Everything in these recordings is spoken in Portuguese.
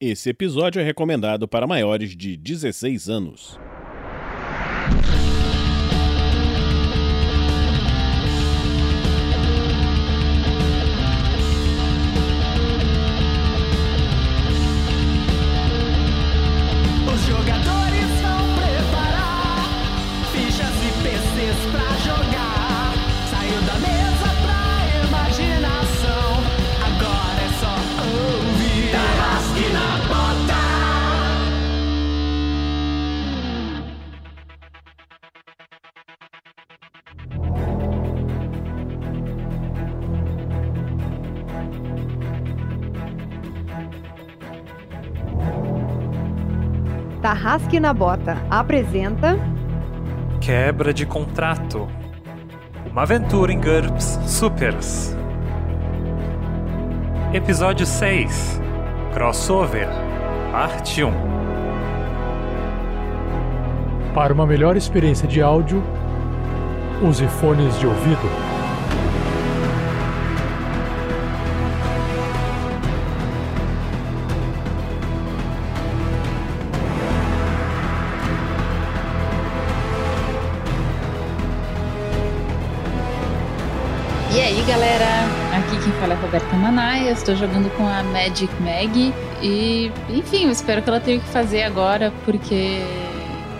Esse episódio é recomendado para maiores de 16 anos. Tarrasque na Bota apresenta Quebra de contrato. Uma aventura em GURPS Supers. Episódio 6 Crossover Parte 1 Para uma melhor experiência de áudio, use fones de ouvido. Aqui quem fala é Roberta Manaia. Estou jogando com a Magic Mag. E, enfim, eu espero que ela tenha o que fazer agora, porque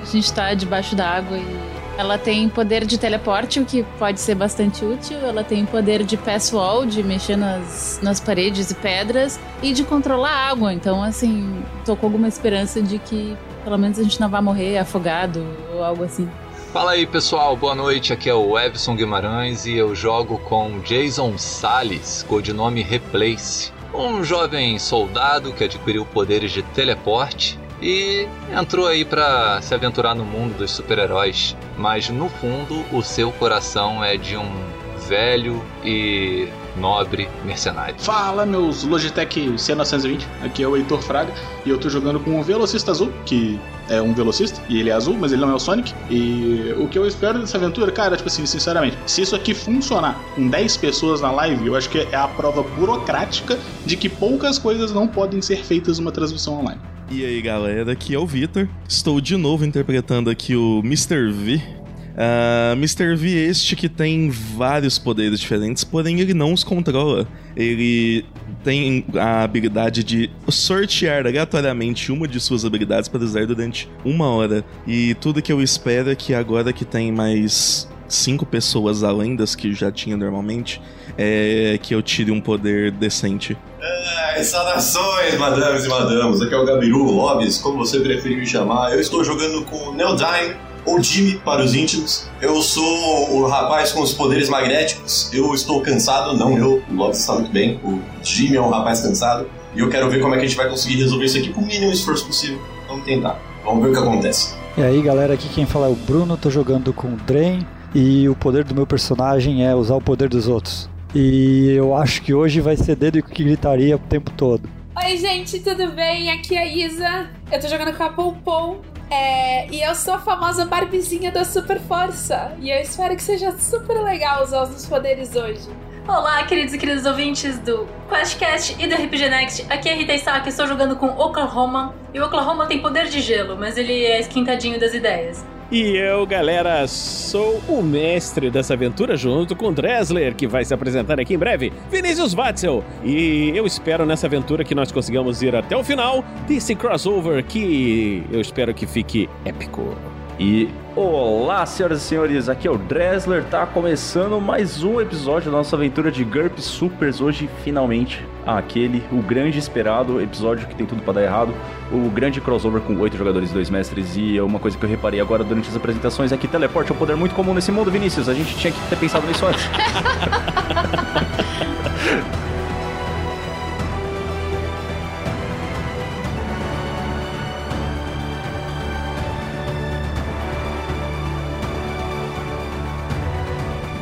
a gente tá debaixo da água e ela tem poder de teleporte, o que pode ser bastante útil. Ela tem poder de pass wall, de mexer nas, nas paredes e pedras, e de controlar a água. Então, assim, tô com alguma esperança de que pelo menos a gente não vai morrer afogado ou algo assim. Fala aí pessoal, boa noite. Aqui é o Everson Guimarães e eu jogo com Jason Salles, codinome Replace, um jovem soldado que adquiriu poderes de teleporte e entrou aí pra se aventurar no mundo dos super-heróis, mas no fundo o seu coração é de um velho e nobre mercenário. Fala, meus Logitech C920, aqui é o Heitor Fraga e eu tô jogando com um velocista azul, que é um velocista, e ele é azul, mas ele não é o Sonic. E o que eu espero dessa aventura, cara, tipo assim, sinceramente, se isso aqui funcionar com 10 pessoas na live, eu acho que é a prova burocrática de que poucas coisas não podem ser feitas numa transmissão online. E aí galera, aqui é o Vitor. Estou de novo interpretando aqui o Mr. V. Ah, Mr. V este que tem vários poderes diferentes, porém ele não os controla. Ele tem a habilidade de sortear aleatoriamente uma de suas habilidades para usar durante uma hora. E tudo que eu espero é que agora que tem mais cinco pessoas além das que já tinha normalmente, é que eu tire um poder decente. Ai, saudações, madames e madamos. Aqui é o Gabiru Lobes, como você preferir me chamar. Eu estou jogando com o Neodime, ou Jimmy para os íntimos. Eu sou o rapaz com os poderes magnéticos. Eu estou cansado, não eu. O Lobes está muito bem. O Jimmy é um rapaz cansado. E eu quero ver como é que a gente vai conseguir resolver isso aqui com o mínimo esforço possível. Vamos tentar. Vamos ver o que acontece. E aí galera, aqui quem fala é o Bruno, tô jogando com o Drain e o poder do meu personagem é usar o poder dos outros. E eu acho que hoje vai ser dedo que gritaria o tempo todo. Oi, gente, tudo bem? Aqui é a Isa. Eu tô jogando com a Poupon. É, e eu sou a famosa Barbizinha da Super Força. E eu espero que seja super legal usar os meus poderes hoje. Olá, queridos e queridas ouvintes do QuestCast e do RPG Next. Aqui é Rita Isaac, estou jogando com Oklahoma. E o Oklahoma tem poder de gelo, mas ele é esquentadinho das ideias. E eu, galera, sou o mestre dessa aventura junto com Dressler, que vai se apresentar aqui em breve, Vinícius Watzel. E eu espero nessa aventura que nós consigamos ir até o final desse crossover que eu espero que fique épico. E olá, senhoras e senhores, aqui é o Dressler, tá começando mais um episódio da nossa aventura de GURP Supers. Hoje, finalmente, aquele, o grande esperado episódio que tem tudo pra dar errado, o grande crossover com oito jogadores e dois mestres. E uma coisa que eu reparei agora durante as apresentações é que teleporte é um poder muito comum nesse mundo, Vinícius. A gente tinha que ter pensado nisso antes.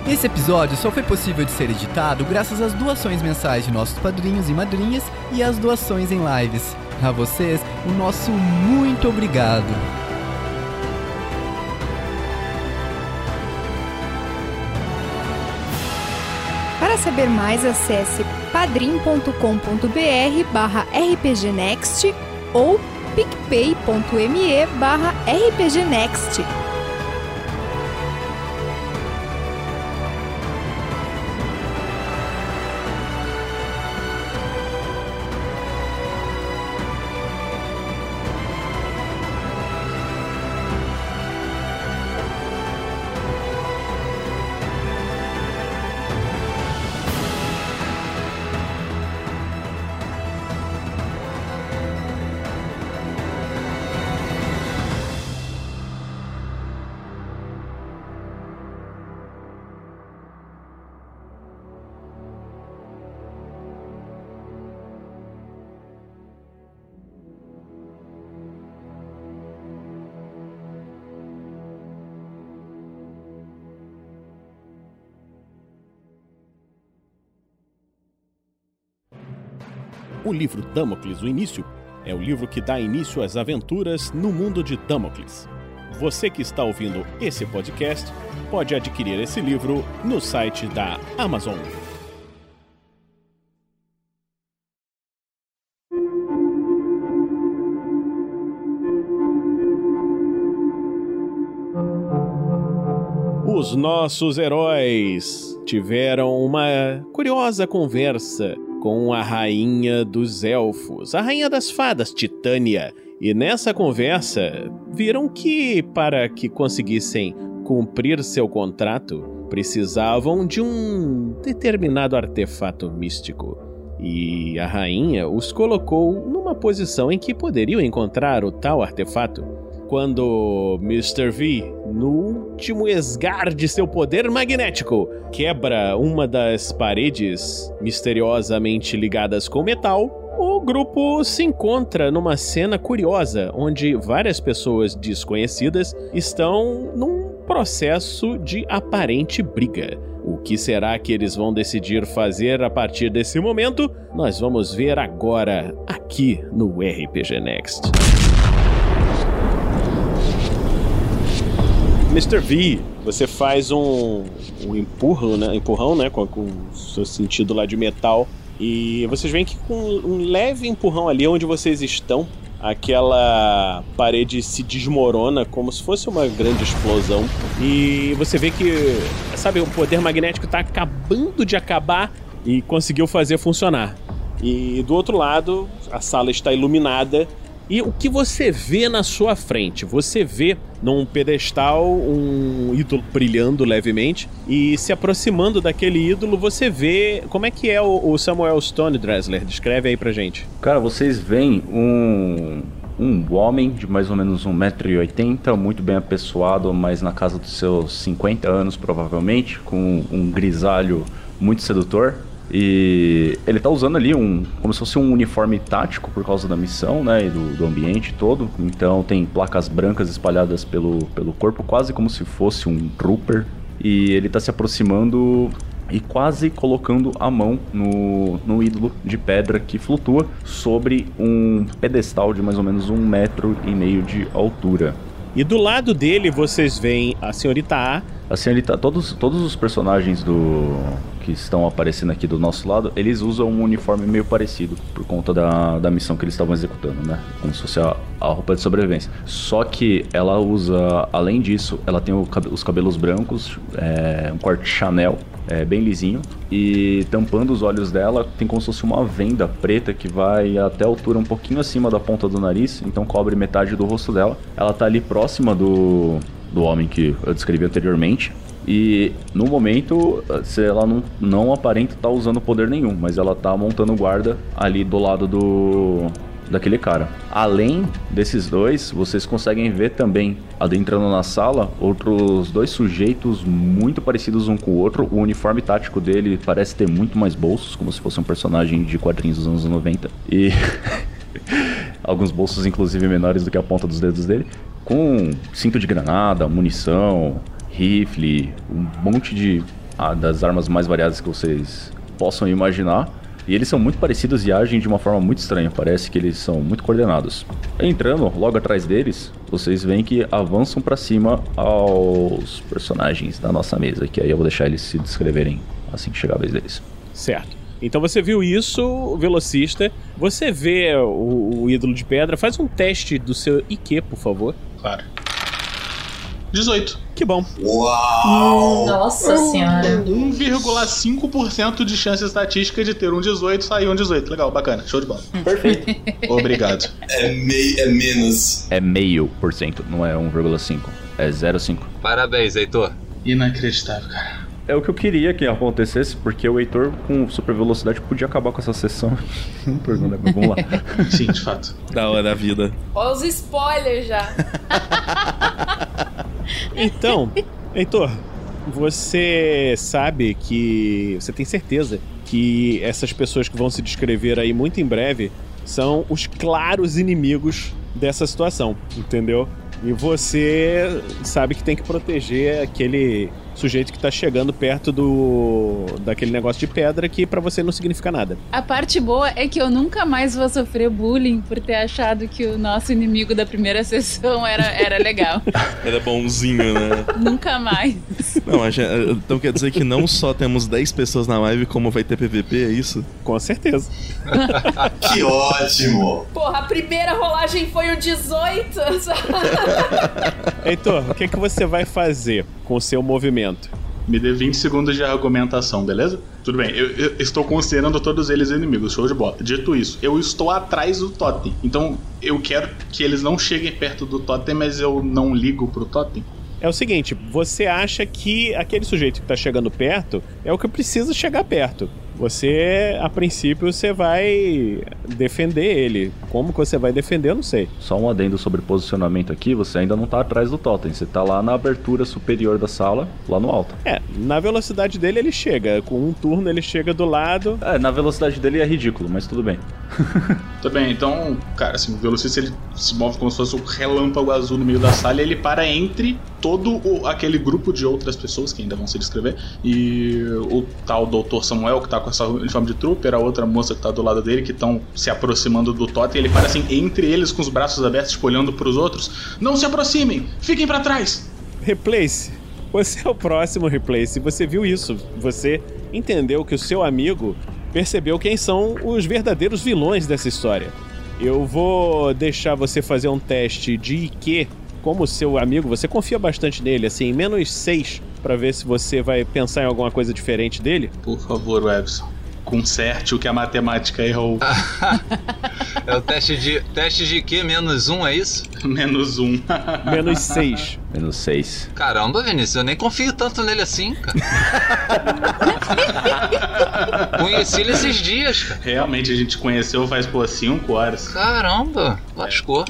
Esse episódio só foi possível de ser editado graças às doações mensais de nossos padrinhos e madrinhas e às doações em lives. A vocês, o nosso muito obrigado. Para saber mais, acesse padrim.com.br barra rpgnext ou picpay.me barra rpgnext. O livro Damocles, o início, é o livro que dá início às aventuras no mundo de Damocles. Você que está ouvindo esse podcast pode adquirir esse livro no site da Amazon. Os nossos heróis tiveram uma curiosa conversa com a rainha dos elfos, a rainha das fadas, Titânia. E nessa conversa, viram que para que conseguissem cumprir seu contrato, precisavam de um determinado artefato místico. E a rainha os colocou numa posição em que poderiam encontrar o tal artefato. Quando Mr. V, no último esgar de seu poder magnético, quebra uma das paredes misteriosamente ligadas com metal, o grupo se encontra numa cena curiosa onde várias pessoas desconhecidas estão num processo de aparente briga. O que será que eles vão decidir fazer a partir desse momento? Nós vamos ver agora aqui no RPG Next. Mr. V, você faz um, um empurrão, né? Empurrão, né? Com, com o seu sentido lá de metal. E vocês veem que com um leve empurrão ali onde vocês estão, aquela parede se desmorona como se fosse uma grande explosão. E você vê que, sabe, o poder magnético está acabando de acabar e conseguiu fazer funcionar. E do outro lado, a sala está iluminada e o que você vê na sua frente? Você vê num pedestal um ídolo brilhando levemente e se aproximando daquele ídolo, você vê como é que é o Samuel Stone Dressler. Descreve aí pra gente. Cara, vocês veem um um homem de mais ou menos 1,80m, muito bem apessoado, mas na casa dos seus 50 anos provavelmente, com um grisalho muito sedutor. E ele tá usando ali um. como se fosse um uniforme tático por causa da missão, né? E do, do ambiente todo. Então tem placas brancas espalhadas pelo, pelo corpo, quase como se fosse um trooper. E ele tá se aproximando e quase colocando a mão no, no ídolo de pedra que flutua sobre um pedestal de mais ou menos um metro e meio de altura. E do lado dele vocês veem a senhorita A. A senhorita, todos, todos os personagens do que estão aparecendo aqui do nosso lado, eles usam um uniforme meio parecido por conta da, da missão que eles estavam executando, né? Como se fosse a, a roupa de sobrevivência. Só que ela usa, além disso, ela tem o, os cabelos brancos, é, um corte Chanel, é, bem lisinho, e tampando os olhos dela tem como se fosse uma venda preta que vai até a altura um pouquinho acima da ponta do nariz, então cobre metade do rosto dela. Ela tá ali próxima do, do homem que eu descrevi anteriormente. E no momento, ela não, não aparenta estar tá usando poder nenhum, mas ela tá montando guarda ali do lado do daquele cara. Além desses dois, vocês conseguem ver também, adentrando na sala, outros dois sujeitos muito parecidos um com o outro. O uniforme tático dele parece ter muito mais bolsos, como se fosse um personagem de quadrinhos dos anos 90. E alguns bolsos inclusive menores do que a ponta dos dedos dele, com cinto de granada, munição, rifle, um monte de ah, das armas mais variadas que vocês possam imaginar. E eles são muito parecidos e agem de uma forma muito estranha. Parece que eles são muito coordenados. Entrando logo atrás deles, vocês veem que avançam para cima aos personagens da nossa mesa. Que aí eu vou deixar eles se descreverem assim que chegar a vez deles. Certo. Então você viu isso, o velocista. Você vê o, o ídolo de pedra. Faz um teste do seu IQ, por favor. Claro. 18. Que bom. Uau! Nossa senhora. 1,5% de chance estatística de ter um 18 sair um 18. Legal, bacana. Show de bola. Perfeito. Obrigado. É, mei, é menos. É meio por cento, não é 1,5. É 0,5. Parabéns, Heitor. Inacreditável, cara. É o que eu queria que acontecesse, porque o Heitor com super velocidade podia acabar com essa sessão. Não pergunta, mas vamos lá. Sim, de fato. Da hora da vida. Olha os spoilers já. Então, Heitor, você sabe que. Você tem certeza que essas pessoas que vão se descrever aí muito em breve são os claros inimigos dessa situação, entendeu? E você sabe que tem que proteger aquele sujeito que tá chegando perto do daquele negócio de pedra que pra você não significa nada. A parte boa é que eu nunca mais vou sofrer bullying por ter achado que o nosso inimigo da primeira sessão era, era legal. Era bonzinho, né? nunca mais. Não, a gente- então quer dizer que não só temos 10 pessoas na live, como vai ter PVP, é isso? Com certeza. Que ótimo! Porra, a primeira rolagem foi o 18. Heitor, o que, que você vai fazer com o seu movimento? Me dê 20 segundos de argumentação, beleza? Tudo bem, eu, eu estou considerando todos eles inimigos, show de bola. Dito isso, eu estou atrás do totem. Então eu quero que eles não cheguem perto do totem, mas eu não ligo pro totem. É o seguinte, você acha que aquele sujeito que tá chegando perto é o que precisa chegar perto. Você, a princípio, você vai defender ele. Como que você vai defender, eu não sei. Só um adendo sobre posicionamento aqui, você ainda não tá atrás do totem, você tá lá na abertura superior da sala, lá no alto. É, na velocidade dele ele chega. Com um turno ele chega do lado. É, na velocidade dele é ridículo, mas tudo bem. Tudo bem, então, cara, assim, o velocista ele se move como se fosse um relâmpago azul no meio da sala e ele para entre todo o- aquele grupo de outras pessoas que ainda vão se descrever e o tal doutor Samuel que tá com essa uniforme de trooper, a outra moça que tá do lado dele que estão se aproximando do totem, ele para assim entre eles com os braços abertos, tipo, olhando pros outros. Não se aproximem, fiquem para trás. Replace, você é o próximo Replace. Você viu isso. Você entendeu que o seu amigo percebeu quem são os verdadeiros vilões dessa história. Eu vou deixar você fazer um teste de IQ. Como seu amigo, você confia bastante nele, assim, menos 6, pra ver se você vai pensar em alguma coisa diferente dele. Por favor, Webson, conserte o que a matemática errou. É o teste de. Teste de quê? Menos um, é isso? Menos um. Menos 6. Menos 6. Caramba, Vinícius, eu nem confio tanto nele assim, cara. Conheci ele esses dias, cara. Realmente a gente conheceu faz pô 5 horas. Caramba, lascou.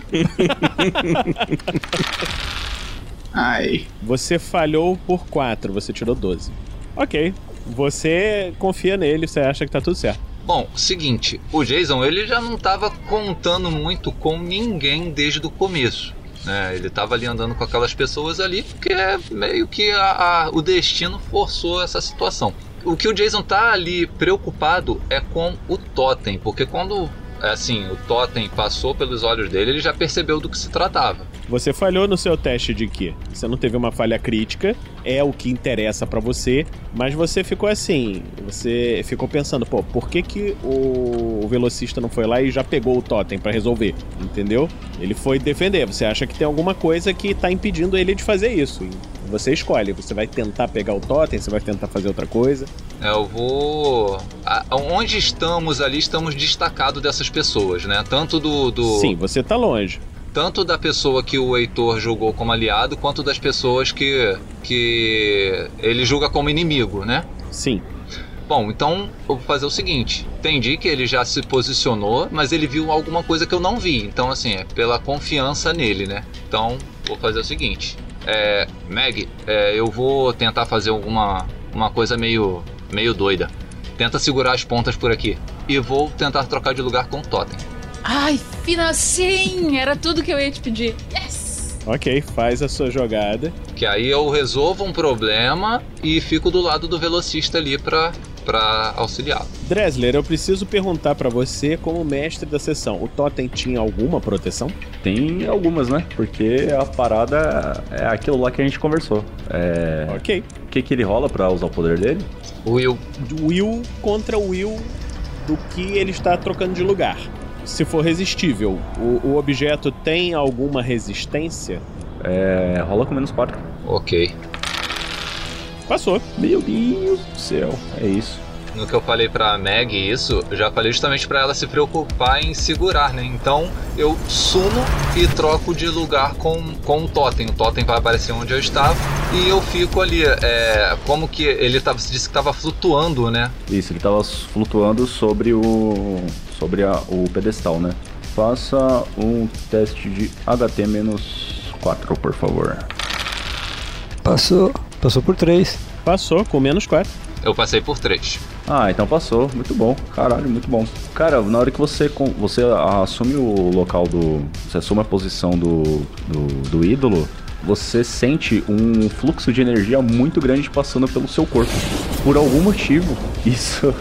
Ai. Você falhou por 4, você tirou 12. Ok. Você confia nele, você acha que tá tudo certo. Bom, seguinte, o Jason ele já não tava contando muito com ninguém desde o começo. Né? Ele tava ali andando com aquelas pessoas ali porque meio que a- a- o destino forçou essa situação. O que o Jason tá ali preocupado é com o totem, porque quando assim o totem passou pelos olhos dele, ele já percebeu do que se tratava. Você falhou no seu teste de que você não teve uma falha crítica, é o que interessa pra você, mas você ficou assim, você ficou pensando, pô, por que que o, velocista não foi lá e já pegou o totem pra resolver, entendeu? Ele foi defender, você acha que tem alguma coisa que tá impedindo ele de fazer isso. E você escolhe, você vai tentar pegar o totem, você vai tentar fazer outra coisa. É, Eu vou. a- onde estamos ali, estamos destacados dessas pessoas, né? Tanto do. do... Sim, você tá longe. Tanto da pessoa que o Heitor julgou como aliado, quanto das pessoas que, que ele julga como inimigo, né? Sim. Bom, então eu vou fazer o seguinte: entendi que ele já se posicionou, mas ele viu alguma coisa que eu não vi. Então, assim, é pela confiança nele, né? Então, vou fazer o seguinte: é, Meg, é, eu vou tentar fazer alguma uma coisa meio, meio doida. Tenta segurar as pontas por aqui. E vou tentar trocar de lugar com o Totem. Ai, fina sim! Era tudo que eu ia te pedir. Yes! Ok, faz a sua jogada. Que aí eu resolvo um problema e fico do lado do velocista ali pra, pra auxiliá-lo. Dresler, eu preciso perguntar pra você, como mestre da sessão, o Totem tinha alguma proteção? Tem algumas, né? Porque a parada é aquilo lá que a gente conversou. É... Ok. O que, que ele rola pra usar o poder dele? Will. Will contra Will do que ele está trocando de lugar. Se for resistível, o, o objeto tem alguma resistência? É. rola com menos 4. Ok. Passou. Meu Deus do céu, é isso. No que eu falei pra Meg isso, eu já falei justamente pra ela se preocupar em segurar, né? Então eu sumo e troco de lugar com, com o totem. O totem vai aparecer onde eu estava e eu fico ali. É, como que ele tava, você disse que estava flutuando, né? Isso, ele tava flutuando sobre o. sobre a- o pedestal, né? Faça um teste de HT menos 4, por favor. Passou. Passou por 3. Passou, com menos 4. Eu passei por três. Ah, então passou. Muito bom. Caralho, muito bom. Cara, na hora que você, você assume o local do. Você assume a posição do, do, do ídolo, você sente um fluxo de energia muito grande passando pelo seu corpo. Por algum motivo, isso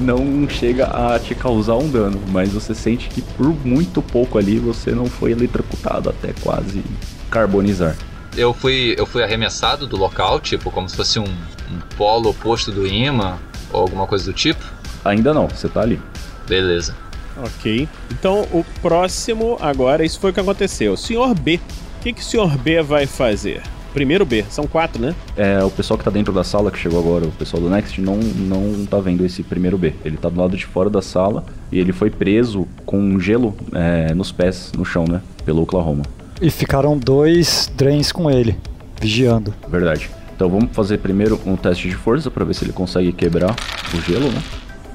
não chega a te causar um dano, mas você sente que por muito pouco ali você não foi eletrocutado até quase carbonizar. Eu fui, eu fui arremessado do local, tipo, como se fosse um, um polo oposto do imã ou alguma coisa do tipo. Ainda não, você tá ali. Beleza. Ok. Então o próximo agora, isso foi o que aconteceu. Senhor B. O que, que o senhor B vai fazer? Primeiro B, são quatro, né? É, o pessoal que tá dentro da sala, que chegou agora, o pessoal do Next, não, não tá vendo esse primeiro B. Ele tá do lado de fora da sala e ele foi preso com gelo é, nos pés, no chão, né? Pelo Oklahoma. E ficaram dois drains com ele, vigiando. Verdade. Então vamos fazer primeiro um teste de força pra ver se ele consegue quebrar o gelo, né?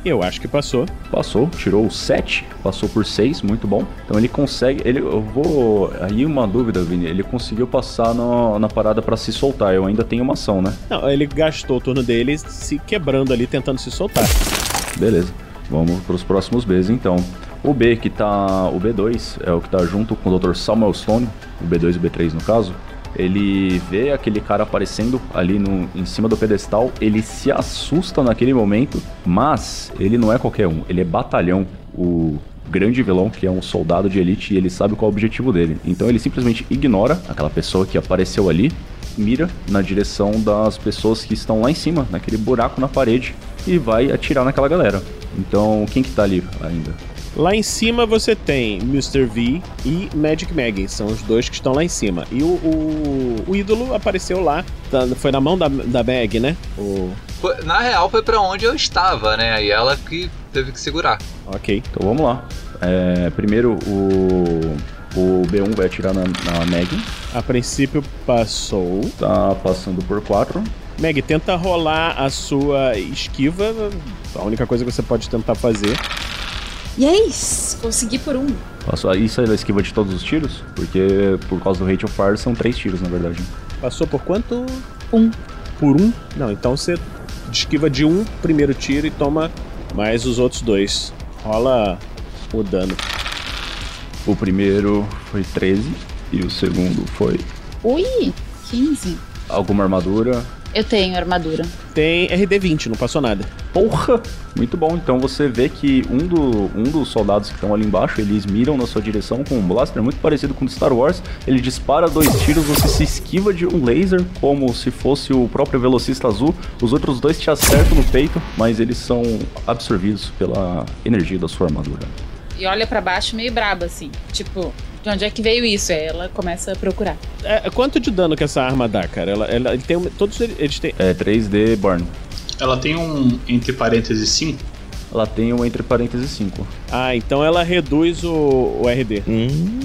Eu acho que passou. Passou, tirou 7, passou por 6, muito bom. Então ele consegue. Ele, eu vou. Aí uma dúvida, Vini. Ele conseguiu passar no- na parada pra se soltar. Eu ainda tenho uma ação, né? Não, ele gastou o turno dele se quebrando ali, tentando se soltar. Beleza. Vamos pros próximos Bs então. O B que tá. O B2 é o que tá junto com o Dr. Samuel Stone, o B2 e o B3 no caso. Ele vê aquele cara aparecendo ali no, em cima do pedestal, ele se assusta naquele momento, mas ele não é qualquer um, ele é batalhão, o grande vilão que é um soldado de elite e ele sabe qual é o objetivo dele. Então ele simplesmente ignora aquela pessoa que apareceu ali, mira na direção das pessoas que estão lá em cima, naquele buraco na parede, e vai atirar naquela galera. Então, quem que tá ali ainda? Lá em cima você tem Mr. V e Magic Mag, são os dois que estão lá em cima. E o, o, o ídolo apareceu lá, tá- foi na mão da, da Mag, né? O... Foi- na real, foi pra onde eu estava, né? E ela que teve que segurar. Ok. Então vamos lá. É, primeiro o, o B1 vai atirar na, na Meg. A princípio passou. Tá passando por 4. Meg, tenta rolar a sua esquiva. A única coisa que você pode tentar fazer. Yes! Consegui por um. Passou, isso ela esquiva de todos os tiros? Porque por causa do Rate of Fire são 3 tiros, na verdade. Passou por quanto? Um. Por um? Não, então você esquiva de um primeiro tiro e toma mais os outros dois. Rola o dano. O primeiro foi 13 e o segundo foi Ui! 15. alguma armadura. Eu tenho armadura. Tem RD20, não passou nada. Porra! Muito bom. Então você vê que um, do, um dos soldados que estão ali embaixo, eles miram na sua direção com um blaster muito parecido com o de Star Wars. Ele dispara dois tiros, você se esquiva de um laser, como se fosse o próprio velocista azul. Os outros dois te acertam no peito, mas eles são absorvidos pela energia da sua armadura. E olha pra baixo meio braba, assim. Tipo, de onde é que veio isso? Aí ela começa a procurar. É, quanto de dano que essa arma dá, cara? Ela, ela- ele tem todos eles têm. É 3D Burn. Ela tem um, entre parênteses, 5? Ela tem um entre parênteses 5. Ah, então ela reduz o, o RD. Hum,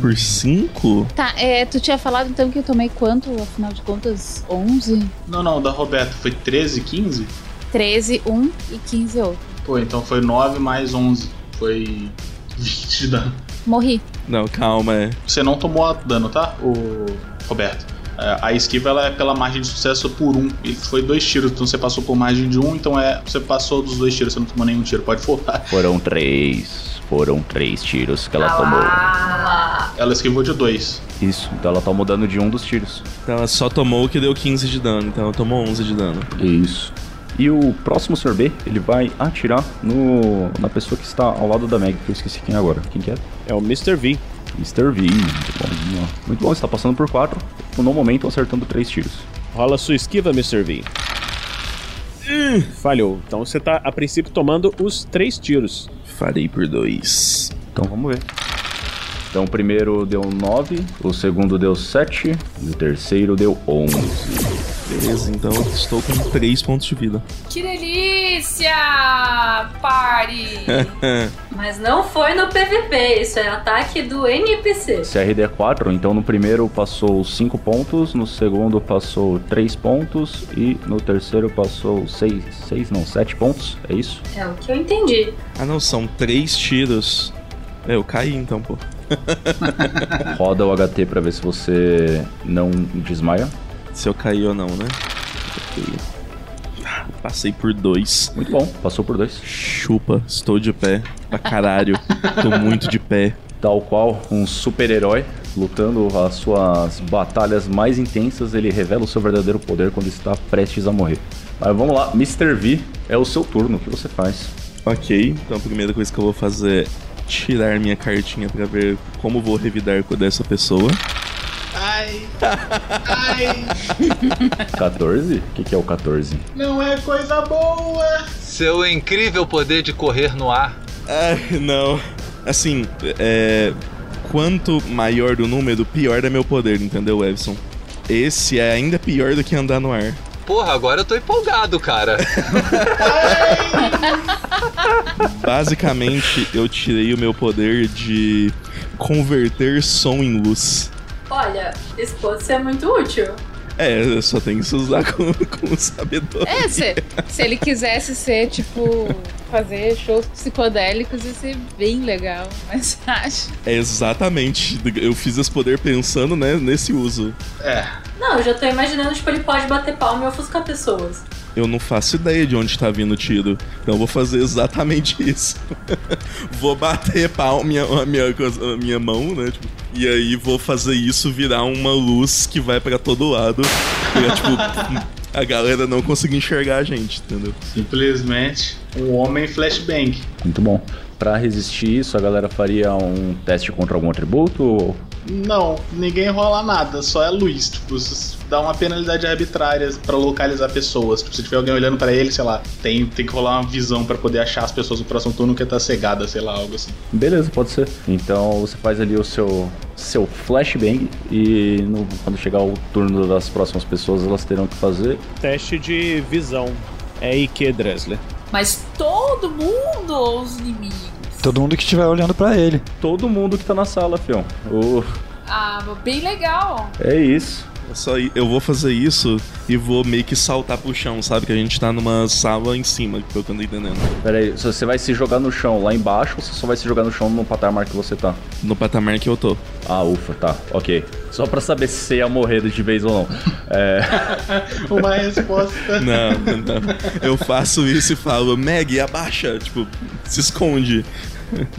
por 5? Tá, é, tu tinha falado então que eu tomei quanto, afinal de contas? 11? Não, não, da Roberta foi 13, 15? 13, 1 e 15 outro. Pô, então foi 9 mais 11. Foi 20 de dano. Morri. Não, calma, é. Você não tomou dano, tá, o Roberto? É, A esquiva ela é pela margem de sucesso por um. E foi dois tiros, então você passou por margem de um, então é. Você passou dos dois tiros, você não tomou nenhum tiro, pode voltar. Foram três. Foram três tiros que ela tomou. Ela esquivou de dois. Isso, então ela tomou dano de um dos tiros. Então ela só tomou o que deu 15 de dano, então ela tomou 11 de dano. Isso. E o próximo Sr. B, ele vai atirar no, na pessoa que está ao lado da Meg, que eu esqueci quem é agora. Quem que é? É o Mr. V. Mr. V. Muito bom. Muito bom, está passando por 4. No momento, acertando 3 tiros. Rola sua esquiva, Mr. V. Hum, falhou. Então você tá, a princípio, tomando os três tiros. Farei por dois. Então vamos ver. Então o primeiro deu 9, o segundo deu 7 e o terceiro deu 11. Beleza, então eu estou com 3 pontos de vida. Que delícia! Pare! Mas não foi no PVP, isso é ataque do NPC. CRD é 4, então no primeiro passou 5 pontos, no segundo passou 3 pontos e no terceiro passou 6, 6 não, 7 pontos, é isso? É o que eu entendi. Ah não, são 3 tiros. É, eu caí então, pô. Roda o HT pra ver se você não desmaia. Se eu cair ou não, né? Passei por dois. Muito bom, passou por dois. Chupa, estou de pé. Pra caralho. Tô muito de pé. Tal qual um super-herói lutando as suas batalhas mais intensas, ele revela o seu verdadeiro poder quando está prestes a morrer. Mas vamos lá, Mr. V, é o seu turno, o que você faz? Ok, então a primeira coisa que eu vou fazer é tirar minha cartinha pra ver como vou revidar com dessa pessoa. Ai. Ai. 14? O que, que é o 14? Não é coisa boa. Seu incrível poder de correr no ar. Ai, não. Assim, é. Quanto maior o número, pior é meu poder, entendeu, Evson? Esse é ainda pior do que andar no ar. Porra, agora eu tô empolgado, cara. Basicamente, eu tirei o meu poder de converter som em luz. Olha, isso pode ser muito útil. É, eu só tenho que se usar com, com sabedoria. É, se, se ele quisesse ser, tipo, fazer shows psicodélicos, ia ser bem legal, mas acho. É exatamente. Eu fiz esse poder pensando, né, nesse uso. É. Não, eu já tô imaginando, tipo, ele pode bater palma e ofuscar pessoas. Eu não faço ideia de onde tá vindo o tiro. Então eu vou fazer exatamente isso. vou bater palma minha, a minha, minha mão, né? tipo, e aí vou fazer isso virar uma luz que vai pra todo lado. Pra, tipo, a galera não conseguir enxergar a gente, entendeu? Simplesmente um homem flashbang. Muito bom. Pra resistir isso, a galera faria um teste contra algum atributo? ou- Não, ninguém rola nada, só é luz. Tipo, dá uma penalidade arbitrária pra localizar pessoas. Tipo, se tiver alguém olhando pra ele, sei lá, tem, tem que rolar uma visão pra poder achar as pessoas no próximo turno que tá cegada, sei lá, algo assim. Beleza, pode ser. Então você faz ali o seu, seu flashbang e no- quando chegar o turno das próximas pessoas, elas terão que fazer. Teste de visão. É IQ, Dressler. Mas todo mundo ou os inimigos? Todo mundo que estiver olhando pra ele. Todo mundo que tá na sala, fião. O- Ah, bem legal. É isso. É só eu vou fazer isso e vou meio que saltar pro chão, sabe? Que a gente tá numa sala em cima, pelo que eu tô entendendo. Pera aí, você vai se jogar no chão lá embaixo ou você só vai se jogar no chão no patamar que você tá? No patamar que eu tô. Ah, ufa, tá, ok. Só pra saber se você ia morrer de vez ou não. É. Uma resposta. Não, não. Eu faço isso e falo, Meg, abaixa. Tipo, se esconde.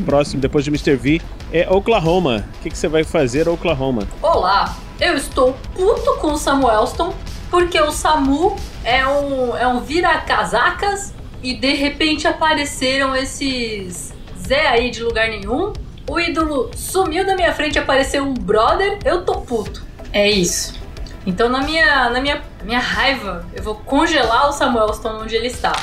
Próximo, depois de Mr. V, é Oklahoma. O que, que você vai fazer, Oklahoma? Olá, eu estou puto com o Samuelston porque o Samu é um, é um vira-casacas e de repente apareceram esses Zé aí de lugar nenhum. O ídolo sumiu da minha frente, apareceu um brother, eu tô puto. É isso. Então na minha, na minha, minha raiva, eu vou congelar o Samuelston onde ele está.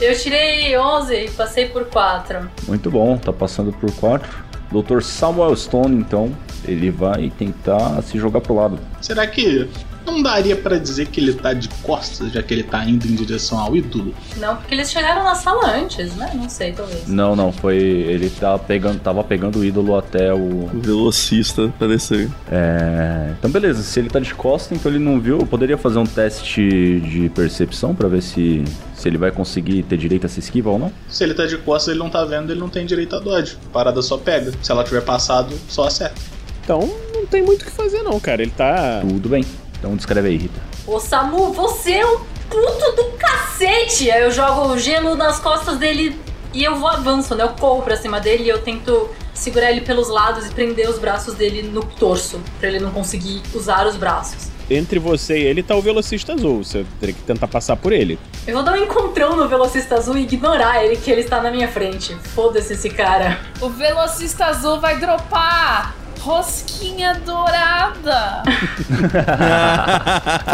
Eu tirei 11 e passei por 4. Muito bom, tá passando por 4. Dr. Samuel Stone, então, ele vai tentar se jogar pro lado. Será que não daria pra dizer que ele tá de costas, já que ele tá indo em direção ao ídolo? Não, porque eles chegaram na sala antes, né? Não sei, talvez. Não, não, foi. Ele tá pegando, tava pegando o ídolo até o. O velocista parecer. É. Então, beleza, se ele tá de costa, então ele não viu. Eu poderia fazer um teste de percepção pra ver se, se ele vai conseguir ter direito a essa esquiva ou não? Se ele tá de costas, ele não tá vendo, ele não tem direito a dodge. Parada só pega. Se ela tiver passado, só acerta. Então, não tem muito o que fazer, não, cara. Ele tá. Tudo bem. Então descreve aí, Rita. Ô Samu, você é um puto do cacete! Aí eu jogo o gelo nas costas dele e eu vou avanço, né? Eu corro pra cima dele e eu tento segurar ele pelos lados e prender os braços dele no torso, pra ele não conseguir usar os braços. entre você e ele tá o velocista azul. Você teria que tentar passar por ele. Eu vou dar um encontrão no velocista azul e ignorar ele que ele está na minha frente. Foda-se esse cara. O velocista azul vai dropar rosquinha dourada.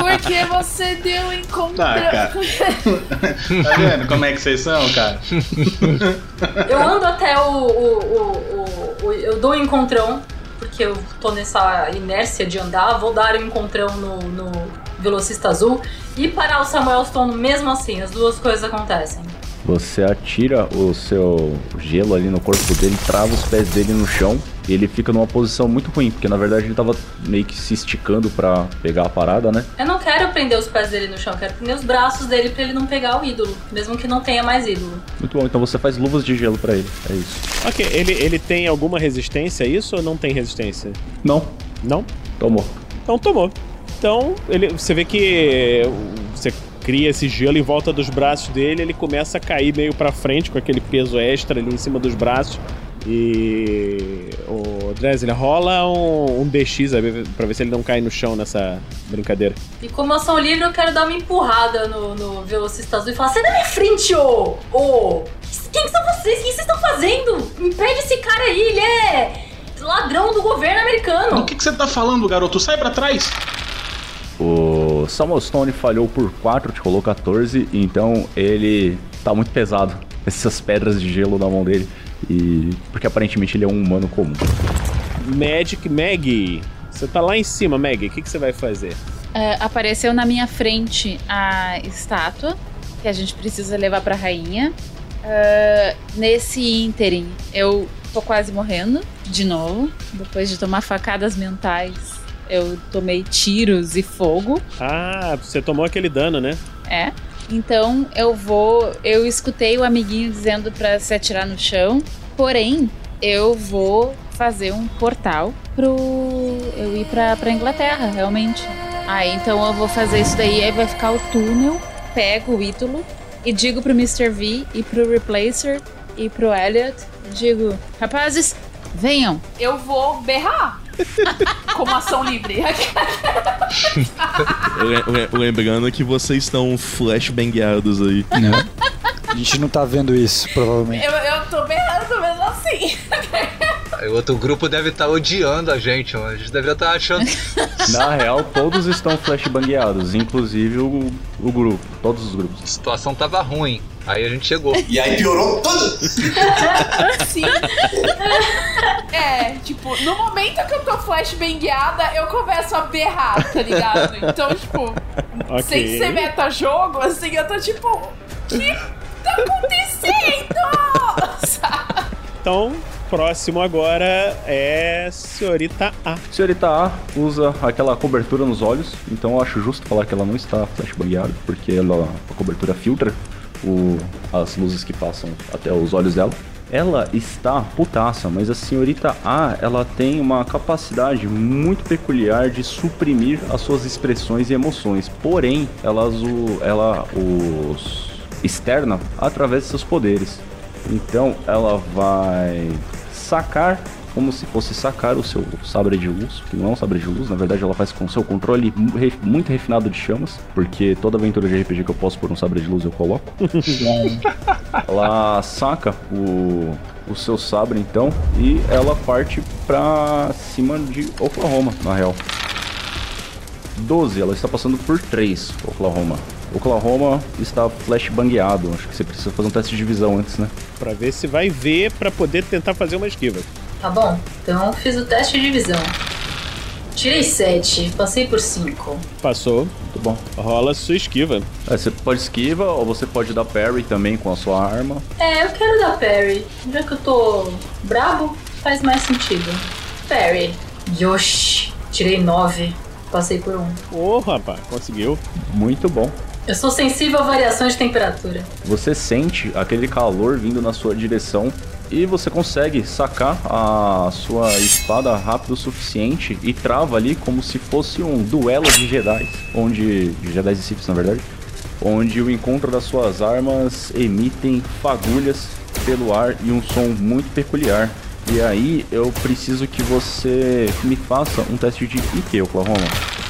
Porque você deu encontrão. Tá, cara. tá vendo como é que vocês são, cara? Eu ando até o. o, o, o- o- eu dou um encontrão, porque eu tô nessa inércia de andar. Vou dar um encontrão no, no velocista azul e parar o Samuel Stone mesmo assim. As duas coisas acontecem. Você atira o seu gelo ali no corpo dele, trava os pés dele no chão ele fica numa posição muito ruim, porque na verdade ele tava meio que se esticando pra pegar a parada, né? Eu não quero prender os pés dele no chão, eu quero prender os braços dele pra ele não pegar o ídolo, mesmo que não tenha mais ídolo. Muito bom, então você faz luvas de gelo pra ele. É isso. Ok, ele, ele tem alguma resistência a isso ou não tem resistência? Não. Não? Tomou. Então tomou. Então, ele, você vê que você cria esse gelo em volta dos braços dele, ele começa a cair meio pra frente com aquele peso extra ali em cima dos braços. E o Dresler rola um, um DX pra ver se ele não cai no chão nessa brincadeira. E como ação livre, eu quero dar uma empurrada no, no velocista azul e falar: sai da minha frente, ô! Ô! Quem que são vocês? O que vocês estão fazendo? Impede esse cara aí, ele é ladrão do governo americano. O que, que você tá falando, garoto? Sai pra trás! O Samuel Stone falhou por 4, te rolou 14, então ele tá muito pesado. Essas pedras de gelo na mão dele. E. Porque aparentemente ele é um humano comum. Magic Maggie. Você tá lá em cima, Maggie. O que, que você vai fazer? É, apareceu na minha frente a estátua que a gente precisa levar pra rainha. É, nesse ínterim, eu tô quase morrendo de novo. Depois de tomar facadas mentais, eu tomei tiros e fogo. Ah, você tomou aquele dano, né? É. Então eu vou. Eu escutei o amiguinho dizendo pra se atirar no chão. Porém, eu vou fazer um portal pro. Eu ir pra, pra Inglaterra, realmente. Aí então eu vou fazer isso daí, aí vai ficar o túnel, pego o ídolo e digo pro Mr. V e pro Replacer e pro Elliot. Digo, rapazes, venham. Eu vou berrar. Como ação livre. Le- le- Lembrando que vocês estão flashbangueados aí. A gente não tá vendo isso, provavelmente. eu, eu tô berrando mesmo assim. O outro grupo deve estar odiando a gente, mano. A gente deveria estar achando. Na real, todos estão flashbangueados, inclusive o, o grupo, todos os grupos. A situação tava ruim. Aí a gente chegou. E aí piorou tudo! Sim. É, tipo, no momento que eu tô flashbangueada, eu começo a berrar, tá ligado? Então, tipo, Ok. sem ser meta-jogo, assim, eu tô tipo, o que tá acontecendo? Sabe? Então, próximo agora é Senhorita A. Senhorita A usa aquela cobertura nos olhos, então eu acho justo falar que ela não está flashbangueada, porque ela, a cobertura filtra o- as luzes que passam até os olhos dela. Ela está putaça, mas a senhorita A, ela tem uma capacidade muito peculiar de suprimir as suas expressões e emoções. Porém, ela, azu- ela os externa através de seus poderes. Então, ela vai sacar como se fosse sacar o seu sabre de luz, que não é um sabre de luz, na verdade ela faz com o seu controle muito refinado de chamas, porque toda aventura de RPG que eu posso pôr um sabre de luz eu coloco. ela saca o, o seu sabre então e ela parte pra cima de Oklahoma, na real. 12, ela está passando por 3, Oklahoma. Oklahoma está flashbangueado. Acho que você precisa fazer um teste de visão antes, né? Pra ver se vai ver pra poder tentar fazer uma esquiva. Tá bom, então fiz o teste de visão. Tirei 7, passei por 5. Passou. Muito bom. Rola sua esquiva. É, você pode esquiva ou você pode dar parry também com a sua arma. É, eu quero dar parry. Já que eu tô brabo, faz mais sentido. Parry. Yoshi. Tirei 9, passei por 1. Ô, rapaz, conseguiu. Muito bom. Eu sou sensível a variações de temperatura. Você sente aquele calor vindo na sua direção e você consegue sacar a sua espada rápido o suficiente e trava ali como se fosse um duelo de Jedi, onde de Jedi e Siths na verdade, onde o encontro das suas armas emitem fagulhas pelo ar e um som muito peculiar. E aí eu preciso que você me faça um teste de IQ, Oklahoma.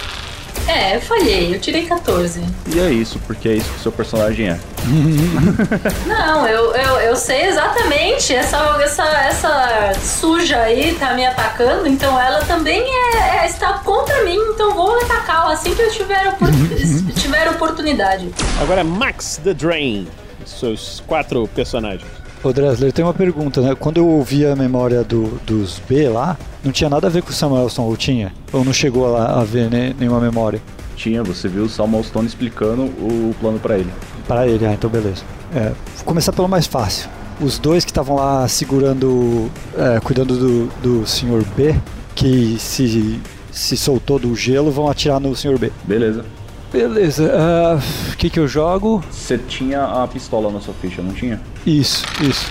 É, É, eu falhei, eu tirei 14. E é isso, porque é isso que o seu personagem é. Não, eu, eu, eu sei exatamente. Essa, essa, essa suja aí tá me atacando, então ela também é, é- está contra mim, então vou atacá-la assim que eu tiver, opor- tiver oportunidade. Agora, Max the Drain. Seus quatro personagens. Ô Dresler, tem uma pergunta, né? Quando eu ouvi a memória do- dos B lá, não tinha nada a ver com o Samuelson, ou tinha? Ou não chegou lá a ver né, nenhuma memória? Tinha, você viu o Stone explicando o plano pra ele. Para ele, ah, então beleza. É, vou começar pelo mais fácil. Os dois que estavam lá segurando, é, cuidando do, do Sr. B, que se, se soltou do gelo, vão atirar no Sr. B. Beleza. Beleza, ah, o que que eu jogo? Você tinha a pistola na sua ficha, não tinha? Isso, isso.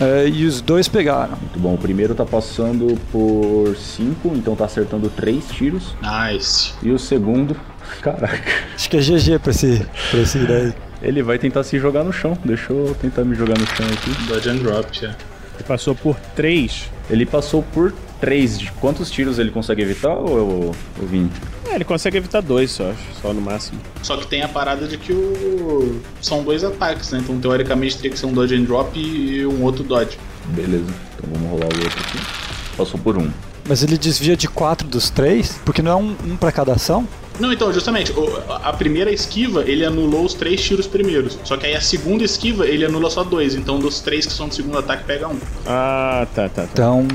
É, e os dois pegaram. Muito bom. O primeiro tá passando por 5, então tá acertando 3 tiros. Nice. E o segundo. Caraca. Acho que é GG pra esse, pra esse daí. Ele vai tentar se jogar no chão. Deixa eu tentar me jogar no chão aqui. Dodge and drop, yeah. Ele passou por três. Ele passou por 3. De quantos tiros ele consegue evitar, ou eu vim? É, ele consegue evitar dois só, acho, só no máximo. Só que tem a parada de que o... são dois ataques, né? Então teoricamente teria que ser um dodge and drop e um outro dodge. Beleza. Então vamos rolar o outro aqui. Passou por um. Mas ele desvia de quatro dos três, porque não é um, um pra cada ação? Não, então, justamente, a primeira esquiva, ele anulou os três tiros primeiros. Só que aí a segunda esquiva, ele anula só dois. Então, dos três que são do segundo ataque, pega um. Ah, tá, tá, tá. Então,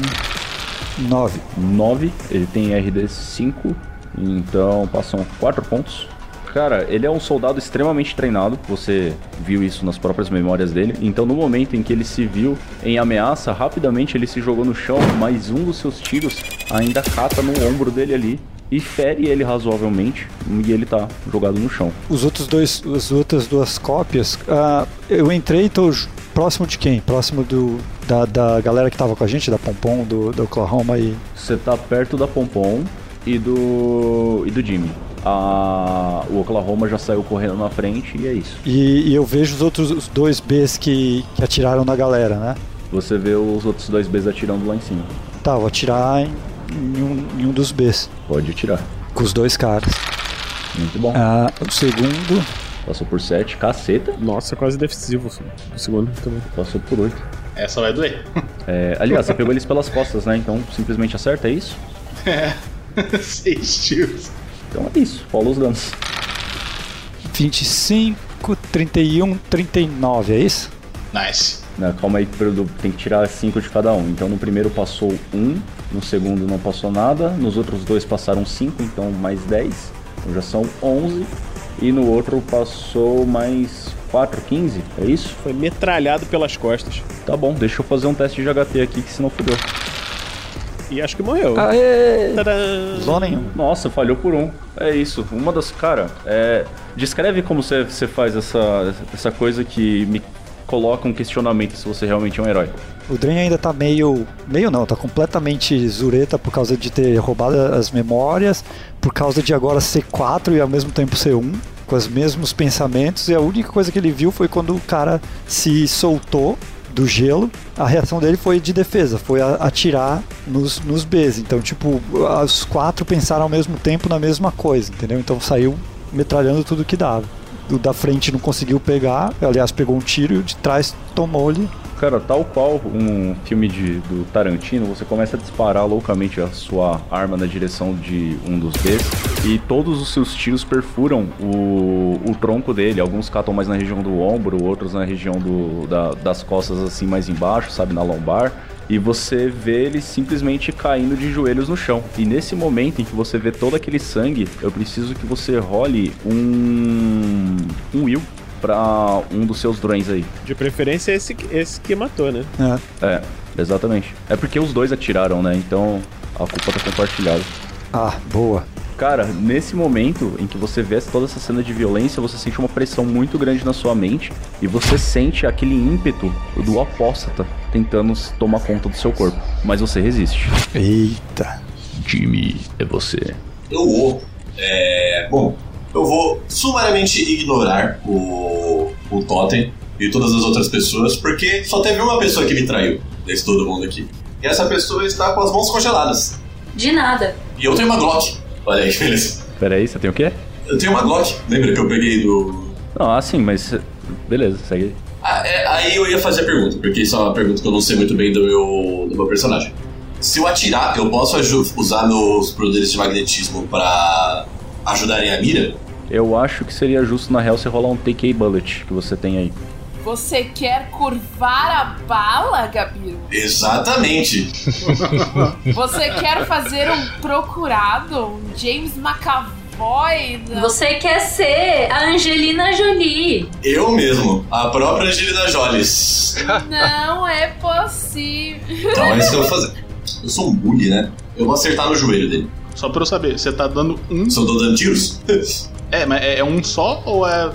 nove. 9. Ele tem RD 5. Então passam 4 pontos. Cara, ele é um soldado extremamente treinado. Você viu isso nas próprias memórias dele. Então, no momento em que ele se viu em ameaça, rapidamente ele se jogou no chão. Mas um dos seus tiros ainda cata no ombro dele ali e fere ele razoavelmente. E ele tá jogado no chão. Os outros dois, as outras duas cópias, ah, eu entrei tô próximo de quem? Próximo do da, da galera que tava com a gente, da Pompom, do, do Oklahoma e. Você tá perto da Pompom e do. e do Jimmy. A, o Oklahoma já saiu correndo na frente e é isso. E, e eu vejo os outros os dois Bs que, que atiraram na galera, né? Você vê os outros dois Bs atirando lá em cima. Tá, vou atirar em, em um, em um dos Bs. Pode atirar. Com os dois caras. Muito bom. Ah, o segundo. Passou por 7, caceta. Nossa, quase decisivo o segundo também. Passou por 8. Essa vai doer. É, aliás, você pegou eles pelas costas, né? Então simplesmente acerta, é isso? É. Seis tiros. Então é isso, rola os danos. 25, 31, 39, é isso? Nice. Não, calma aí, tem que tirar 5 de cada um. Então no primeiro passou 1, um, no segundo não passou nada, nos outros dois passaram 5, então mais 10. Então já são 11. E no outro passou mais 4, 15, é isso? Foi metralhado pelas costas. Tá bom, deixa eu fazer um teste de HT aqui, que senão fudeu. E acho que morreu. Aê! Tadã! Zona nenhum. Nossa, falhou por um. É isso. Uma das. Cara, é. Descreve como você, você faz essa, essa coisa que me coloca um questionamento se você realmente é um herói. O Dren ainda tá meio. Meio não, tá completamente zureta por causa de ter roubado as memórias, por causa de agora ser 4 e ao mesmo tempo ser 1, com os mesmos pensamentos, e a única coisa que ele viu foi quando o cara se soltou do gelo, a reação dele foi de defesa, foi atirar nos, nos Bs. Então, tipo, os quatro pensaram ao mesmo tempo na mesma coisa, entendeu? Então saiu metralhando tudo que dava. O da frente não conseguiu pegar, aliás, pegou um tiro e de trás tomou-lhe Cara, tal qual um filme de, do Tarantino, você começa a disparar loucamente a sua arma na direção de um dos Bs e todos os seus tiros perfuram o, o tronco dele. Alguns catam mais na região do ombro, outros na região do, da- das costas, assim, mais embaixo, sabe, na lombar. E você vê ele simplesmente caindo de joelhos no chão. E nesse momento em que você vê todo aquele sangue, eu preciso que você role um. um will pra um dos seus drones aí. De preferência esse, esse que matou, né? É, exatamente. É porque os dois atiraram, né? Então a culpa tá compartilhada. Ah, boa. Cara, nesse momento em que você vê toda essa cena de violência, você sente uma pressão muito grande na sua mente e você sente aquele ímpeto do apóstata tentando tomar conta do seu corpo. Mas você resiste. Eita. Jimmy, é você. Eu vou. É, bom, eu vou sumariamente ignorar o, o Totem e todas as outras pessoas, porque só teve uma pessoa que me traiu desse todo mundo aqui. E essa pessoa está com as mãos congeladas. De nada. E eu tenho uma Glock. Olha aí beleza. Pera aí, você tem o quê? Eu tenho uma Glock, lembra que eu peguei do. Não, assim, mas. Beleza, segue aí. Ah, é, aí eu ia fazer a pergunta, porque isso é uma pergunta que eu não sei muito bem do meu, do meu personagem. Se eu atirar, eu posso usar meus poderes de magnetismo pra ajudarem a mira? Eu acho que seria justo, na real, você rolar um TK Bullet que você tem aí. Você quer curvar a bala, Gabiru? Exatamente. Você quer fazer um procurado, um James McAvoy? Não. Você quer ser a Angelina Jolie. Eu mesmo, a própria Angelina Jolis. Não é possível. Então é isso que eu vou fazer. Eu sou um bully, né? Eu vou acertar no joelho dele. Só pra eu saber, você tá dando um. Só tô dando tiros? É, mas é é um só ou é.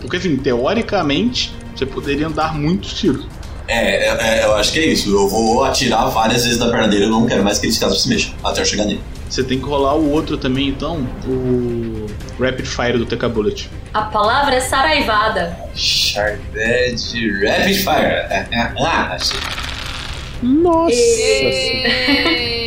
Porque assim, teoricamente, você poderia dar muitos tiros. É, é, é, eu acho que é isso. Eu vou atirar várias vezes na perna dele, eu não quero mais que esse caso se mexa, até eu chegar nele. Você tem que rolar o outro também, então, o Rapid Fire do TK Bullet. A palavra é saraivada. Charded Rapid Fire. Ah, achei. Nossa!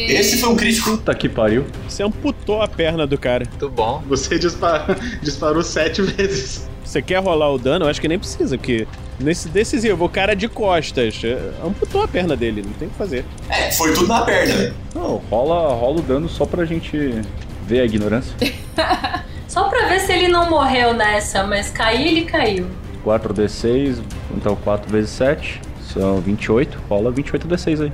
Esse foi um crítico. Puta que pariu. Você amputou a perna do cara. Muito bom. Você dispara- disparou sete vezes. Você quer rolar o dano? Eu acho que nem precisa, porque nesse decisivo, o cara é de costas eh, amputou a perna dele, não tem o que fazer. É, foi tudo na perna. Não, rola, rola o dano só pra gente ver a ignorância. Só pra ver se ele não morreu nessa, mas cair ele caiu. 4d6, então 4 vezes 7, são 28. Rola 28d6 aí.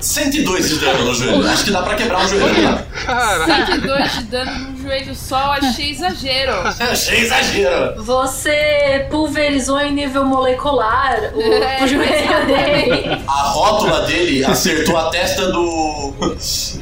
102 de dano no joelho. Acho que dá pra quebrar um joelho. Tá? 102 de dano num joelho só, eu achei exagero. Achei exagero. Você pulverizou em nível molecular o, É, o joelho dele. A rótula dele acertou a testa do.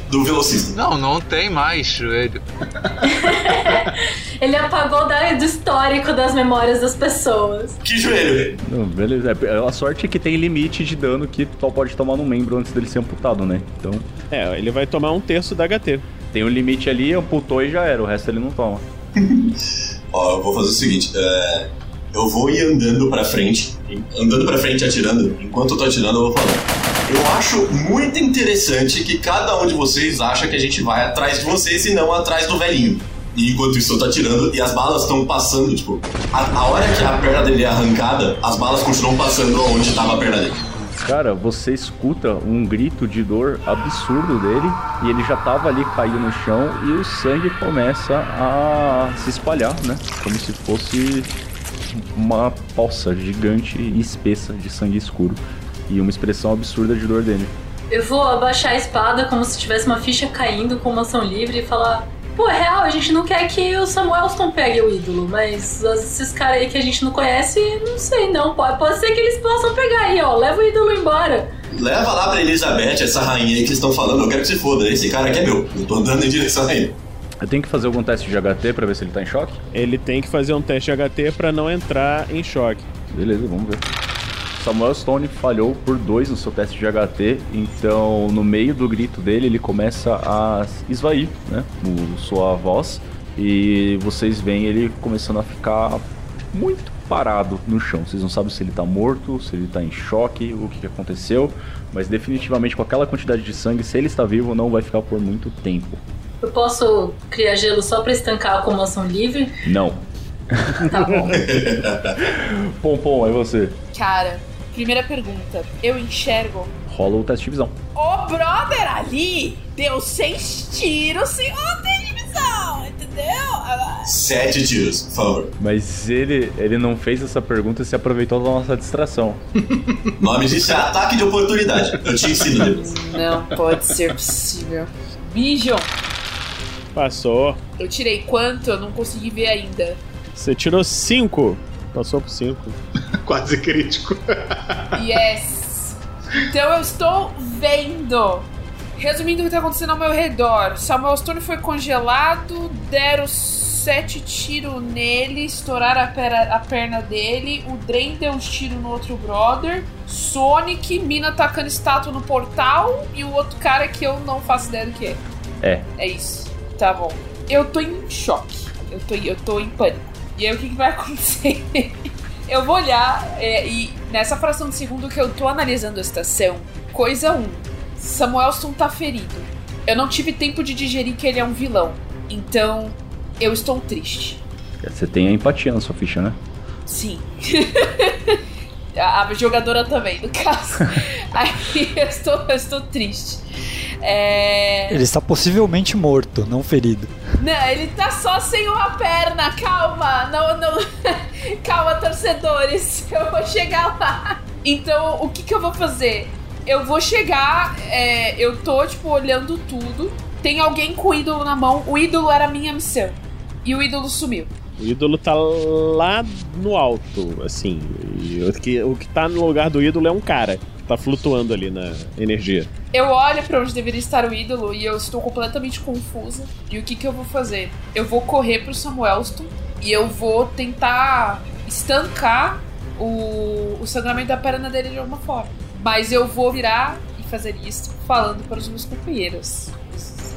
do velocista. Não, não tem mais joelho. Ele apagou da- do histórico das memórias das pessoas. Que joelho? Não, beleza. É, A sorte é que tem limite de dano que só pode tomar no membro antes dele ser amputado, né? Então. É, ele vai tomar um terço da HT. Tem um limite ali, amputou e já era. O resto ele não toma. Ó, eu vou fazer o seguinte: é, eu vou ir andando pra frente, andando pra frente atirando. Enquanto eu tô atirando, eu vou falando. Eu acho muito interessante que cada um de vocês acha que a gente vai atrás de vocês e não atrás do velhinho. E enquanto isso eu tô atirando e as balas estão passando, tipo, a, a hora que a perna dele é arrancada, as balas continuam passando onde tava a perna dele. Cara, você escuta um grito de dor absurdo dele e ele já tava ali caído no chão e o sangue começa a se espalhar, né? Como se fosse uma poça gigante e espessa de sangue escuro e uma expressão absurda de dor dele. Eu vou abaixar a espada como se tivesse uma ficha caindo com uma ação livre e falar: Pô, é real, a gente não quer que o Samuelston pegue o ídolo, mas esses caras aí que a gente não conhece, não sei não. Pode, pode ser que eles possam pegar aí, ó. Leva o ídolo embora. Leva lá pra Elizabeth, essa rainha aí que estão falando, eu quero que se foda, esse cara aqui é meu. Eu tô andando em direção a ele. Eu tenho que fazer algum teste de HT pra ver se ele tá em choque? Ele tem que fazer um teste de HT pra não entrar em choque. Beleza, vamos ver. Samuel Stone falhou por dois no seu teste de HT, então no meio do grito dele ele começa a esvair, né, o, sua voz e vocês veem ele começando a ficar muito parado no chão. Vocês não sabem se ele tá morto, se ele tá em choque, o que, que aconteceu, mas definitivamente com aquela quantidade de sangue, se ele está vivo, não vai ficar por muito tempo. Eu posso criar gelo só pra estancar a comoção livre? Não. Tá bom. Pompom, é você. Cara, primeira pergunta. Eu enxergo. Rola o teste de visão. O brother ali deu seis tiros sem outra divisão, entendeu? Agora- Sete tiros, por favor. Mas ele, ele não fez essa pergunta e se aproveitou da nossa distração. Nome disso é ataque de oportunidade. Eu te ensino depois. Não pode ser possível. Bijon, Passou. eu tirei quanto? Eu não consegui ver ainda. Você tirou 5. Passou por 5. Quase crítico. Yes! Então eu estou vendo. Resumindo o que está acontecendo ao meu redor. Samuel Stone foi congelado, deram sete tiros nele, estouraram a, pera- a perna dele. O Drain deu uns tiros no outro brother. Sonic, Mina atacando estátua no portal. E o outro cara que eu não faço ideia do que é. É. É isso. Tá bom. Eu tô em choque. Eu tô, eu tô em pânico. E aí o que, que vai acontecer? eu vou olhar é, e nessa fração de segundo que eu tô analisando a estação, coisa 1. Samuelson tá ferido. Eu não tive tempo de digerir que ele é um vilão. Então, Eu estou triste. Você tem a empatia na sua ficha, né? Sim. a jogadora também, no caso. Aí eu estou, eu estou triste. É... Ele está possivelmente morto, não ferido. Não, ele tá só sem uma perna, calma. Não, não. calma, torcedores. Eu vou chegar lá. Então, o que, que eu vou fazer? Eu vou chegar, é, eu tô, tipo, olhando tudo. Tem alguém com o ídolo na mão. O ídolo era a minha missão. E o ídolo sumiu. O ídolo tá lá no alto, assim. E o que, o que tá no lugar do ídolo é um cara tá flutuando ali na energia. Eu olho pra onde deveria estar o ídolo e eu estou completamente confusa. E o que, que eu vou fazer? Eu vou correr pro Samuelston e eu vou tentar estancar o, o sangramento da perna dele de alguma forma. Mas eu vou virar e fazer isso falando para os meus companheiros.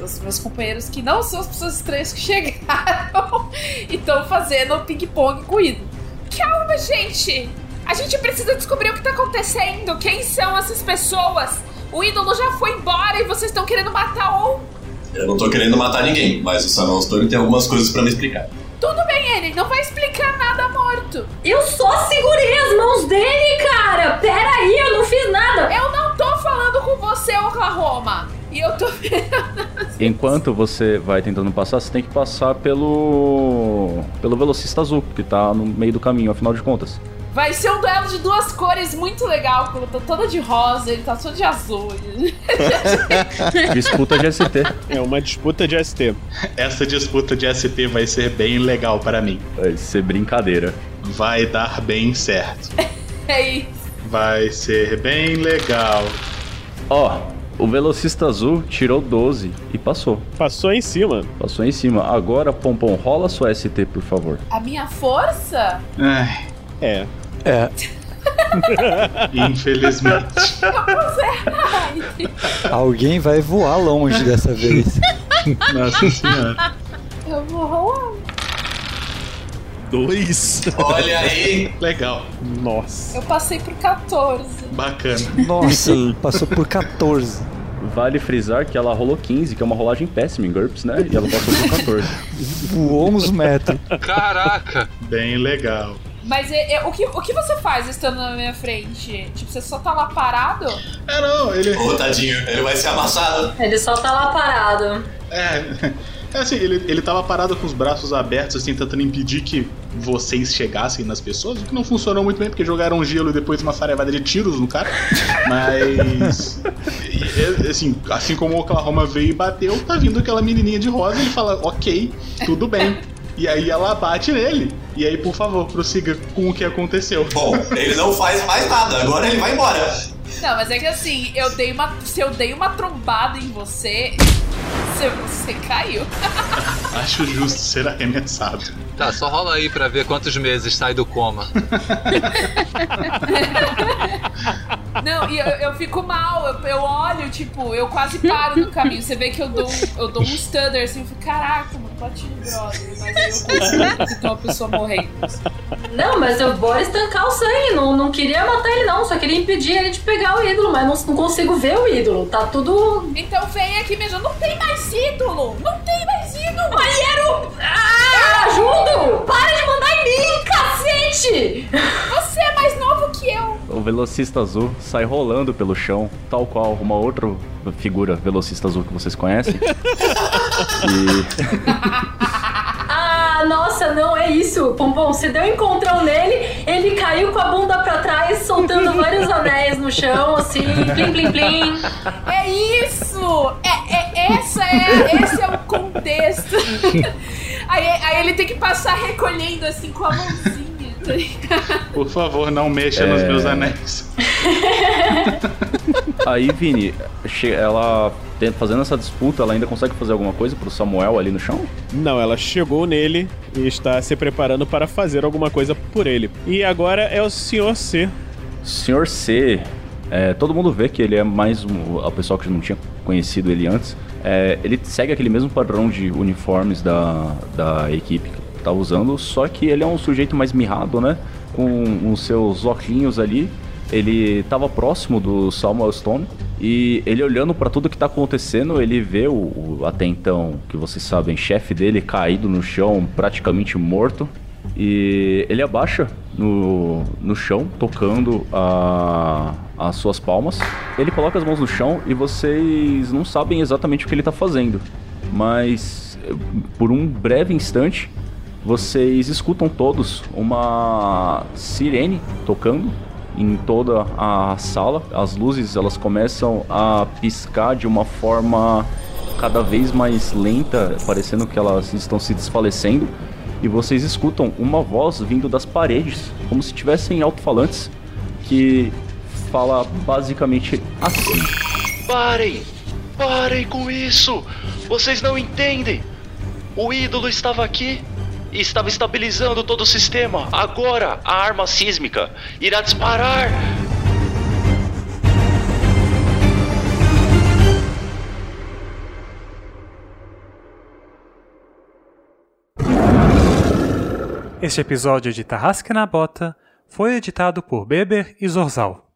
Os, meus companheiros que não são as pessoas estranhas que chegaram e estão fazendo ping-pong com o ídolo. Calma, gente! A gente precisa descobrir o que tá acontecendo. Quem são essas pessoas? O ídolo já foi embora e vocês estão querendo matar um. Eu não tô querendo matar ninguém, mas o Samuel Stone tem algumas coisas pra me explicar. Tudo bem, ele não vai explicar nada morto. Eu só segurei as mãos dele, cara! Pera aí, eu não fiz nada! Eu não tô falando com você, Oklahoma! E eu tô Enquanto você vai tentando passar, você tem que passar pelo. pelo velocista azul, que tá no meio do caminho, afinal de contas. Vai ser um duelo de duas cores muito legal, porque eu tô toda de rosa, ele tá todo de azul. disputa de ST. É uma disputa de ST. Essa disputa de ST vai ser bem legal para mim. Vai ser brincadeira. Vai dar bem certo. é isso. Vai ser bem legal. Ó, o velocista azul tirou 12 e passou. Passou em cima. Passou em cima. Agora, Pompom, rola sua ST, por favor. A minha força? É. É. Infelizmente. Alguém vai voar longe dessa vez. Nossa senhora. Eu vou rolar. Dois. Olha aí. Legal. Nossa. Eu passei por 14. Bacana. Nossa, passou por 14. Vale frisar que ela rolou 15, que é uma rolagem péssima em GURPS, né? E ela passou por 14. Voou uns metros. Caraca! Bem legal. Mas é, é, o, que, o que você faz estando na minha frente? Tipo, você só tá lá parado? É, não, ele. Ô, tadinho, ele vai ser amassado. Ele só tá lá parado. É. É assim, ele, ele tava parado com os braços abertos, assim, tentando impedir que vocês chegassem nas pessoas, o que não funcionou muito bem, porque jogaram gelo e depois uma sarevada de tiros no cara. Mas. e, assim, assim como o Oklahoma veio e bateu, tá vindo aquela menininha de rosa e ele fala, ok, tudo bem. E aí ela bate nele. E aí, por favor, prossiga com o que aconteceu. Bom, ele não faz mais nada, agora ele vai embora. Não, mas é que assim, eu dei uma. Se eu dei uma trombada em você, você, você caiu. Acho justo ser arremessado. Tá, só rola aí pra ver quantos meses sai do coma. Não, e eu, eu fico mal, eu, eu olho, tipo, eu quase paro no caminho. Você vê que eu dou, um- eu dou um stutter assim, eu fico, caraca, mano, bati no brother. Mas aí eu consigo tem uma pessoa morrendo. Não, mas eu vou estancar o sangue. Não, não queria matar ele, não. Só queria impedir ele de pegar o ídolo, mas não, não consigo ver o ídolo. Tá tudo. Então vem aqui mesmo, não tem mais ídolo! Não tem mais ídolo! Mas era o. Ah, ajudo! Para de mandar mim, cacete! Você é mais novo que eu! O velocista azul sai rolando pelo chão, tal qual uma outra figura velocista azul que vocês conhecem. e Ah, nossa, não é isso. Pompom, você deu um encontrão nele, ele caiu com a bunda pra trás, soltando vários anéis no chão, assim, plim, plim, plim. É isso! É, é, essa é, esse é o contexto. Aí, aí ele tem que passar recolhendo assim com a mãozinha. tá ligado? Por favor, não mexa nos É. meus anéis. aí, Vini, ela fazendo essa disputa, ela ainda consegue fazer alguma coisa pro Samuel ali no chão? Não, ela chegou nele e está se preparando para fazer alguma coisa por ele. E agora é o Sr. C. Senhor C, é, todo mundo vê que ele é mais um, a pessoa que não tinha conhecido ele antes. É, ele segue aquele mesmo padrão de uniformes da, da equipe que tá usando, só que ele é um sujeito mais mirrado, né? Com os seus óculos ali ele estava próximo do Samuel Stone e ele olhando para tudo que tá acontecendo, ele vê o, o até então, que vocês sabem, chefe dele caído no chão, praticamente morto. E ele abaixa no, no chão, tocando a, as suas palmas. Ele coloca as mãos no chão e vocês não sabem exatamente o que ele tá fazendo. Mas por um breve instante, vocês escutam todos uma sirene tocando em toda a sala. As luzes elas começam a piscar de uma forma cada vez mais lenta, parecendo que elas estão se desfalecendo. E vocês escutam uma voz vindo das paredes, como se tivessem alto-falantes, que fala basicamente assim: Parem! Parem com isso! Vocês não entendem! O ídolo estava aqui e estava estabilizando todo o sistema. Agora a arma sísmica irá disparar. Este episódio de Tarrasque na Bota foi editado por Beber e Zorzal.